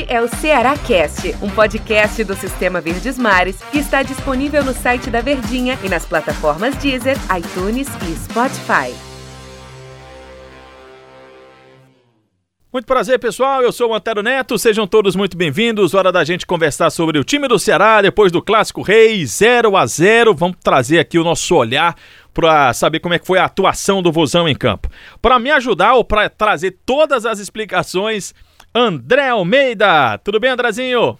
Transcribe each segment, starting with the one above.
Este é o Ceará Cast, um podcast do Sistema Verdes Mares que está disponível no site da Verdinha e nas plataformas Deezer, iTunes e Spotify. Muito prazer, pessoal. Eu sou o Antero Neto. Sejam todos muito bem-vindos. Hora da gente conversar sobre o time do Ceará depois do Clássico Rei 0 a 0. Vamos trazer aqui o nosso olhar para saber como é que foi a atuação do Vozão em campo. Para me ajudar ou para trazer todas as explicações, André Almeida. Tudo bem, Andrezinho?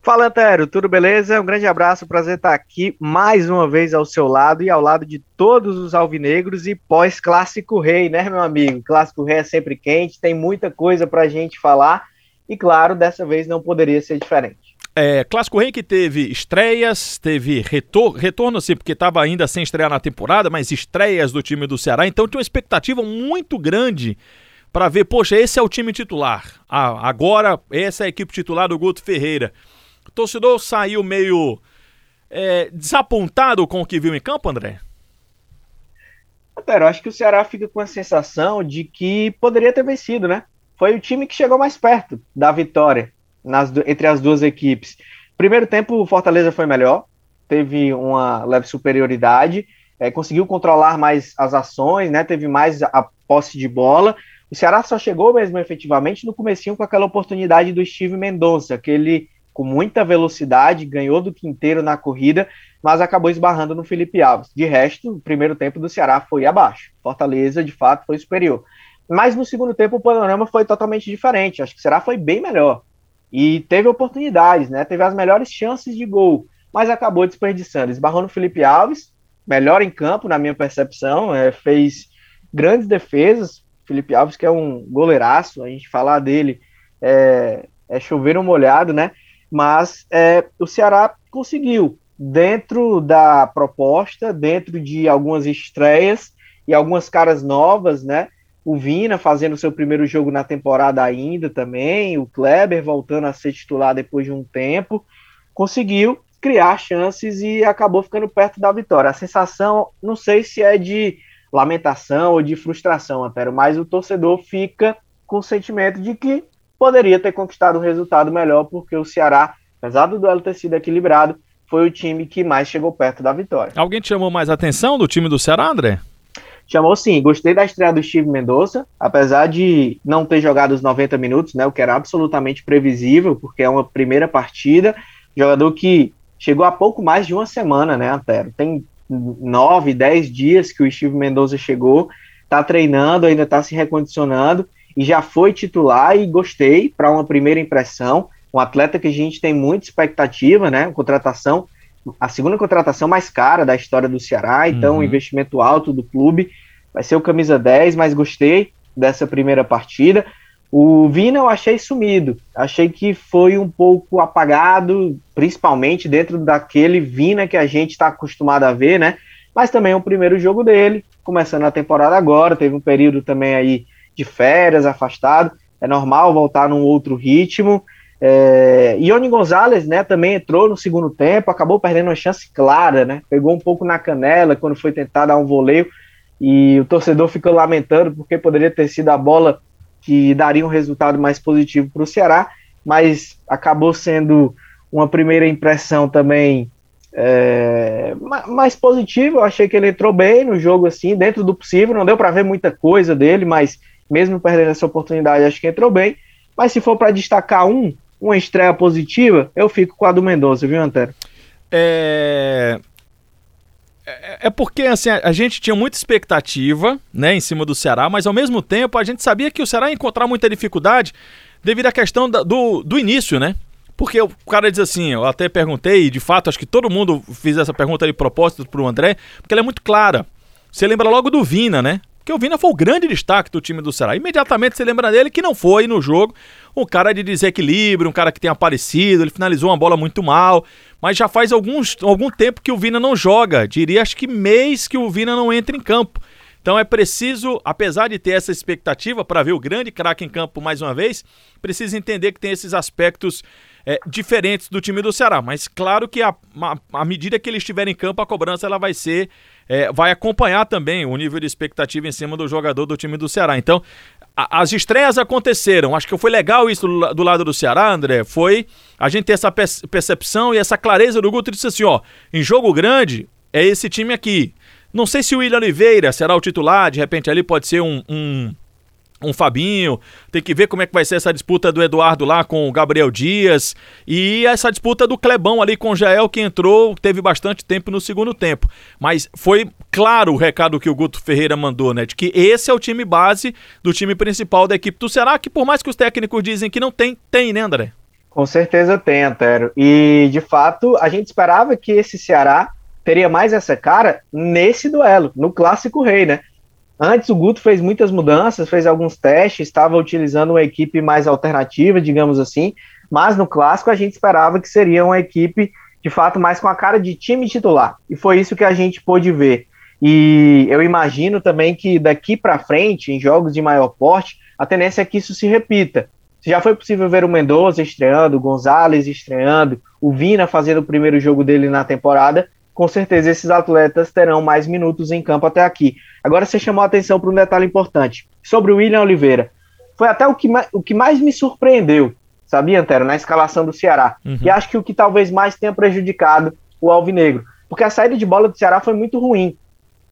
Fala, Antero, tudo beleza? Um grande abraço, prazer estar aqui mais uma vez ao seu lado e ao lado de todos os alvinegros e pós-Clássico Rei, né, meu amigo? Clássico Rei é sempre quente, tem muita coisa para a gente falar e, claro, dessa vez não poderia ser diferente. É, Clássico Rei que teve estreias, teve retor retorno, assim, porque estava ainda sem estrear na temporada, mas estreias do time do Ceará, então tinha uma expectativa muito grande para ver, poxa, esse é o time titular. Ah, agora, essa é a equipe titular do Guto Ferreira. O torcedor saiu meio é, desapontado com o que viu em campo, André? Antero, acho que o Ceará fica com a sensação de que poderia ter vencido, né? Foi o time que chegou mais perto da vitória nas, entre as duas equipes. Primeiro tempo, o Fortaleza foi melhor, teve uma leve superioridade, é, conseguiu controlar mais as ações, né? Teve mais a posse de bola o Ceará só chegou mesmo efetivamente no comecinho com aquela oportunidade do Steve Mendonça, que ele com muita velocidade ganhou do Quinteiro na corrida, mas acabou esbarrando no Felipe Alves. De resto, o primeiro tempo do Ceará foi abaixo. Fortaleza, de fato, foi superior. Mas no segundo tempo o panorama foi totalmente diferente. Acho que o Ceará foi bem melhor. E teve oportunidades, né? Teve as melhores chances de gol, mas acabou desperdiçando. Esbarrou no Felipe Alves, melhor em campo, na minha percepção, é, fez grandes defesas, Felipe Alves, que é um goleiraço, a gente falar dele é, é chover um molhado, né? Mas é, o Ceará conseguiu, dentro da proposta, dentro de algumas estreias e algumas caras novas, né? O Vina fazendo seu primeiro jogo na temporada ainda também, o Kleber voltando a ser titular depois de um tempo, conseguiu criar chances e acabou ficando perto da vitória. A sensação, não sei se é de lamentação ou de frustração, Antero, mas o torcedor fica com o sentimento de que poderia ter conquistado um resultado melhor, porque o Ceará, apesar do duelo ter sido equilibrado, foi o time que mais chegou perto da vitória. Alguém te chamou mais atenção do time do Ceará, André? Chamou sim, gostei da estreia do Steve Mendonça, apesar de não ter jogado os 90 minutos, né, o que era absolutamente previsível, porque é uma primeira partida, jogador que chegou há pouco mais de uma semana, né, Antero? Tem nove, dez dias que o Steve Mendonça chegou, tá treinando, ainda tá se recondicionando e já foi titular e gostei para uma primeira impressão. Um atleta que a gente tem muita expectativa, né? Contratação, a segunda contratação mais cara da história do Ceará, então uhum. um investimento alto do clube. Vai ser o camisa 10, mas gostei dessa primeira partida. O Vina eu achei sumido, achei que foi um pouco apagado, principalmente dentro daquele Vina que a gente está acostumado a ver, né? Mas também é o primeiro jogo dele, começando a temporada agora, teve um período também aí de férias, afastado, é normal voltar num outro ritmo. É, Ione Gonzalez, né, também entrou no segundo tempo, acabou perdendo uma chance clara, né? Pegou um pouco na canela quando foi tentar dar um voleio e o torcedor ficou lamentando porque poderia ter sido a bola que daria um resultado mais positivo para o Ceará, mas acabou sendo uma primeira impressão também é, mais positiva. Eu achei que ele entrou bem no jogo, assim, dentro do possível. Não deu para ver muita coisa dele, mas mesmo perdendo essa oportunidade, acho que entrou bem. Mas se for para destacar um, uma estreia positiva, eu fico com a do Mendonça, viu, Antero? É, é, é porque assim, a, gente tinha muita expectativa né, em cima do Ceará, mas ao mesmo tempo a gente sabia que o Ceará ia encontrar muita dificuldade devido à questão da, do, do início, né? Porque o cara diz assim, eu até perguntei, e de fato acho que todo mundo fez essa pergunta de propósito para o André, porque ela é muito clara. Você lembra logo do Vina, né? Porque o Vina foi o grande destaque do time do Ceará. Imediatamente você lembra dele que não foi no jogo um cara de desequilíbrio, um cara que tem aparecido, ele finalizou uma bola muito mal, mas já faz alguns, algum tempo que o Vina não joga, diria acho que mês que o Vina não entra em campo. Então é preciso, apesar de ter essa expectativa para ver o grande craque em campo mais uma vez, precisa entender que tem esses aspectos é, diferentes do time do Ceará. Mas claro que à medida que ele estiver em campo, a cobrança ela vai ser. É, vai acompanhar também o nível de expectativa em cima do jogador do time do Ceará. Então, a, as estreias aconteceram. Acho que foi legal isso do, do, lado do Ceará, André. Foi a gente ter essa percepção e essa clareza do Guto disse assim: ó, em jogo grande, é esse time aqui. Não sei se o William Oliveira será o titular, de repente ali pode ser um, um um Fabinho, tem que ver como é que vai ser essa disputa do Eduardo lá com o Gabriel Dias e essa disputa do Clebão ali com o Jael que entrou, teve bastante tempo no segundo tempo. Mas foi claro o recado que o Guto Ferreira mandou, né, de que esse é o time base do time principal da equipe do Ceará, que por mais que os técnicos dizem que não tem, tem, né, André? Com certeza tem, Antero. E de fato, a gente esperava que esse Ceará teria mais essa cara nesse duelo, no clássico rei, né? Antes o Guto fez muitas mudanças, fez alguns testes, estava utilizando uma equipe mais alternativa, digamos assim, mas no clássico a gente esperava que seria uma equipe de fato mais com a cara de time titular. E foi isso que a gente pôde ver. E eu imagino também que daqui para frente, em jogos de maior porte, a tendência é que isso se repita. Já foi possível ver o Mendoza estreando, o Gonzalez estreando, o Vina fazendo o primeiro jogo dele na temporada com certeza esses atletas terão mais minutos em campo até aqui. Agora você chamou a atenção para um detalhe importante sobre o William Oliveira. Foi até o que, o que mais me surpreendeu, sabia, Antero, na escalação do Ceará. Uhum. E acho que o que talvez mais tenha prejudicado o Alvinegro. Porque a saída de bola do Ceará foi muito ruim.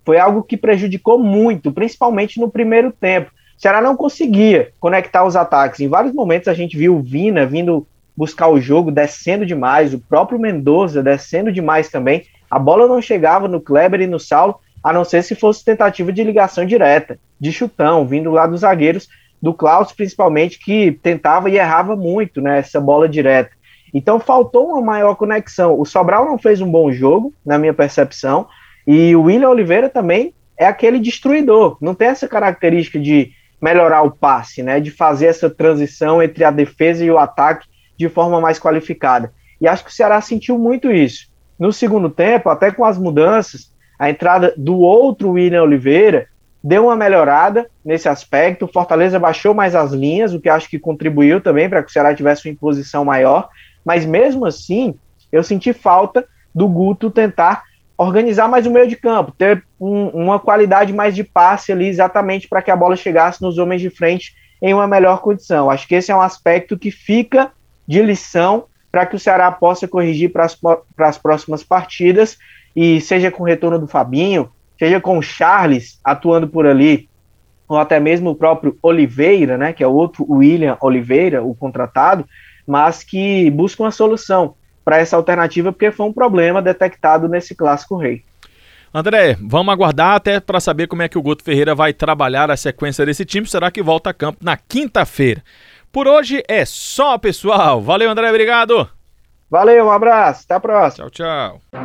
Foi algo que prejudicou muito, principalmente no primeiro tempo. O Ceará não conseguia conectar os ataques. Em vários momentos a gente viu o Vina vindo buscar o jogo, descendo demais, o próprio Mendoza descendo demais também. A bola não chegava no Kleber e no Saulo, a não ser se fosse tentativa de ligação direta, de chutão, vindo lá dos zagueiros, do Klaus principalmente, que tentava e errava muito né, bola direta. Então faltou uma maior conexão. O Sobral não fez um bom jogo, na minha percepção, e o William Oliveira também é aquele destruidor, não tem essa característica de melhorar o passe, né, de fazer essa transição entre a defesa e o ataque de forma mais qualificada. E acho que o Ceará sentiu muito isso. No segundo tempo, até com as mudanças, a entrada do outro William Oliveira deu uma melhorada nesse aspecto. O Fortaleza baixou mais as linhas, o que acho que contribuiu também para que o Ceará tivesse uma imposição maior. Mas mesmo assim, eu senti falta do Guto tentar organizar mais o meio de campo, ter um, uma qualidade mais de passe ali, exatamente para que a bola chegasse nos homens de frente em uma melhor condição. Acho que esse é um aspecto que fica de lição para que o Ceará possa corrigir para as próximas partidas, e seja com o retorno do Fabinho, seja com o Charles atuando por ali, ou até mesmo o próprio Oliveira, né, que é outro William Oliveira, o contratado, mas que busca uma solução para essa alternativa, porque foi um problema detectado nesse clássico rei. André, vamos aguardar até para saber como é que o Guto Ferreira vai trabalhar a sequência desse time. Será que volta a campo na quinta-feira? Por hoje é só, pessoal. Valeu, André, obrigado. Valeu, um abraço, até a próxima. Tchau, tchau.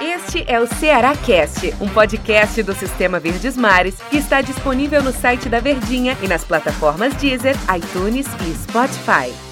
Este é o Ceará Cast, um podcast do Sistema Verdes Mares que está disponível no site da Verdinha e nas plataformas Deezer, iTunes e Spotify.